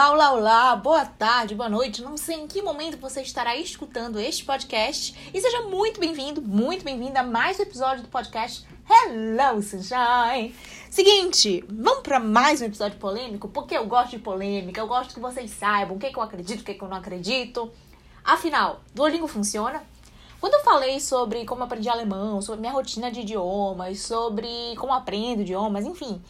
Olá, olá, olá, boa tarde, boa noite. Não sei em que momento você estará escutando este podcast. E seja muito bem-vindo, muito bem-vinda a mais um episódio do podcast Hello Sunshine. Seguinte, vamos para mais um episódio polêmico, porque eu gosto de polêmica, eu gosto que vocês saibam o que, que eu acredito, o que, que eu não acredito. Afinal, Duolingo funciona? Quando eu falei sobre como aprendi alemão, sobre minha rotina de idiomas, sobre como aprendo idiomas, enfim,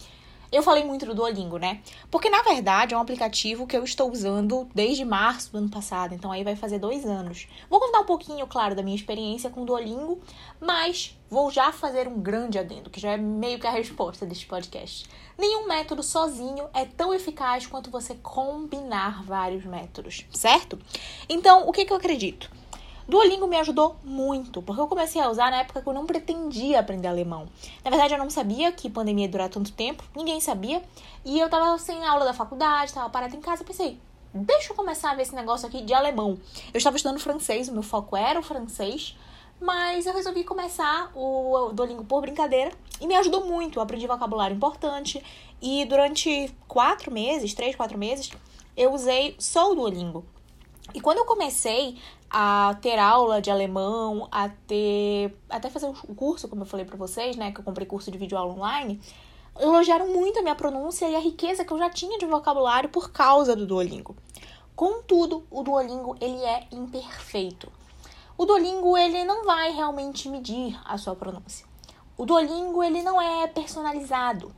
eu falei muito do Duolingo, né? Porque na verdade é um aplicativo que eu estou usando desde março do ano passado, então aí vai fazer dois anos. Vou contar um pouquinho, claro, da minha experiência com o Duolingo, mas vou já fazer um grande adendo, que já é meio que a resposta deste podcast. Nenhum método sozinho é tão eficaz quanto você combinar vários métodos, certo? Então, o que, que eu acredito? Duolingo me ajudou muito, porque eu comecei a usar na época que eu não pretendia aprender alemão. Na verdade, eu não sabia que pandemia ia durar tanto tempo, ninguém sabia, e eu tava sem aula da faculdade, tava parada em casa, pensei, deixa eu começar a ver esse negócio aqui de alemão. Eu estava estudando francês, o meu foco era o francês, mas eu resolvi começar o Duolingo por brincadeira e me ajudou muito. Eu aprendi vocabulário importante e durante quatro meses, três, quatro meses, eu usei só o Duolingo. E quando eu comecei a ter aula de alemão, a ter até fazer o curso, como eu falei para vocês, né, que eu comprei curso de vídeo aula online, elogiaram muito a minha pronúncia e a riqueza que eu já tinha de vocabulário por causa do Duolingo. Contudo, o Duolingo ele é imperfeito. O Duolingo ele não vai realmente medir a sua pronúncia. O Duolingo ele não é personalizado.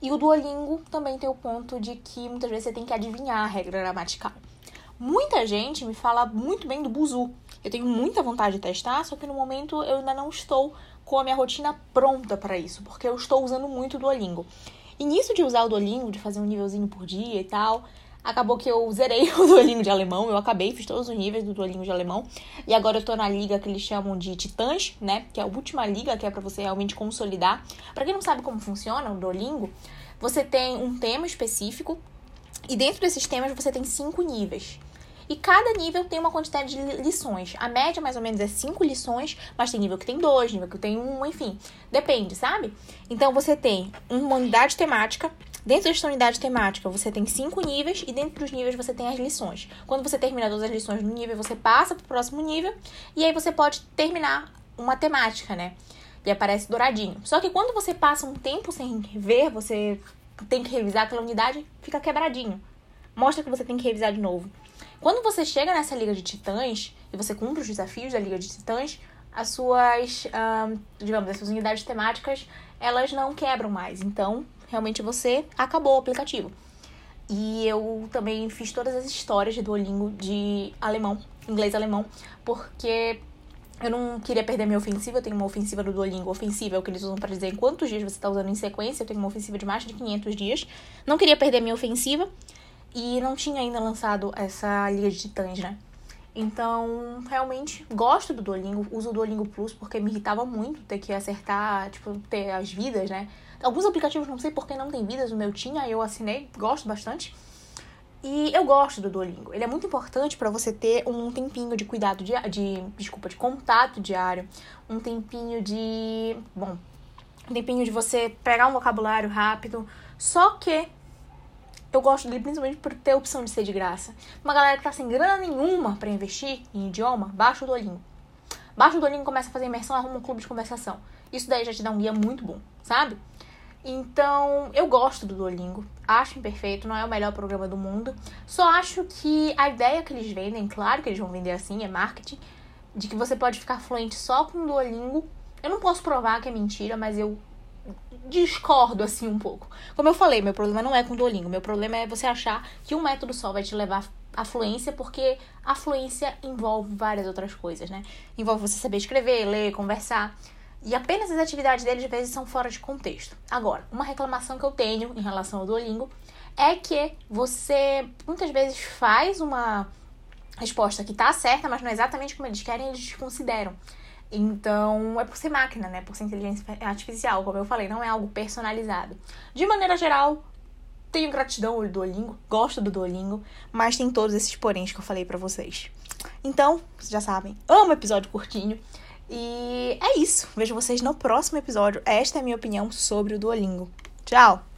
E o Duolingo também tem o ponto de que muitas vezes você tem que adivinhar a regra gramatical. Muita gente me fala muito bem do Buzu. Eu tenho muita vontade de testar, só que no momento eu ainda não estou com a minha rotina pronta para isso, porque eu estou usando muito o Duolingo. E nisso de usar o Duolingo, de fazer um nívelzinho por dia e tal, acabou que eu zerei o Duolingo de alemão, eu acabei, fiz todos os níveis do Duolingo de alemão, e agora eu tô na liga que eles chamam de Titãs, né, que é a última liga, que é para você realmente consolidar. Para quem não sabe como funciona o Duolingo, você tem um tema específico, e dentro desses temas você tem cinco níveis. E cada nível tem uma quantidade de lições. A média, mais ou menos, é cinco lições, mas tem nível que tem dois, nível que tem um, enfim. Depende, sabe? Então você tem uma unidade temática. Dentro dessa unidade temática, você tem cinco níveis e dentro dos níveis você tem as lições. Quando você termina todas as lições no nível, você passa para o próximo nível e aí você pode terminar uma temática, né? E aparece douradinho. Só que quando você passa um tempo sem ver, você tem que revisar aquela unidade, fica quebradinho. Mostra que você tem que revisar de novo. Quando você chega nessa Liga de Titãs e você cumpre os desafios da Liga de Titãs, as suas, digamos, as suas unidades temáticas, elas não quebram mais. Então, realmente você acabou o aplicativo. E eu também fiz todas as histórias de Duolingo de alemão, inglês-alemão, porque eu não queria perder minha ofensiva. Eu tenho uma ofensiva do Duolingo. Ofensiva é o que eles usam para dizer em quantos dias você está usando em sequência. Eu tenho uma ofensiva de mais de 500 dias. Não queria perder minha ofensiva. E não tinha ainda lançado essa Liga de Titãs, né? Então, realmente, gosto do Duolingo, uso o Duolingo Plus porque me irritava muito ter que acertar, tipo, ter as vidas, né? Alguns aplicativos não sei por que não tem vidas, o meu tinha, eu assinei, gosto bastante. E eu gosto do Duolingo. Ele é muito importante para você ter um tempinho de cuidado de, de, desculpa, de contato diário, um tempinho de, bom, um tempinho de você pegar um vocabulário rápido. Só que eu gosto dele principalmente por ter a opção de ser de graça. Uma galera que tá sem grana nenhuma para investir em idioma, baixa o Duolingo. Baixa o Duolingo, começa a fazer imersão, arruma um clube de conversação. Isso daí já te dá um guia muito bom, sabe? Então, eu gosto do Duolingo. Acho imperfeito, não é o melhor programa do mundo. Só acho que a ideia que eles vendem, claro que eles vão vender assim, é marketing, de que você pode ficar fluente só com o Duolingo. Eu não posso provar que é mentira, mas eu discordo assim um pouco. Como eu falei, meu problema não é com o Duolingo, meu problema é você achar que um método só vai te levar à fluência, porque a fluência envolve várias outras coisas, né? Envolve você saber escrever, ler, conversar. E apenas as atividades deles às vezes são fora de contexto. Agora, uma reclamação que eu tenho em relação ao Duolingo é que você muitas vezes faz uma resposta que tá certa, mas não é exatamente como eles querem, eles consideram. Então, é por ser máquina, né? Por ser inteligência artificial, como eu falei, não é algo personalizado. De maneira geral, tenho gratidão ao Duolingo, gosto do Duolingo, mas tem todos esses poréns que eu falei para vocês. Então, vocês já sabem, amo episódio curtinho. E é isso. Vejo vocês no próximo episódio. Esta é a minha opinião sobre o Duolingo. Tchau!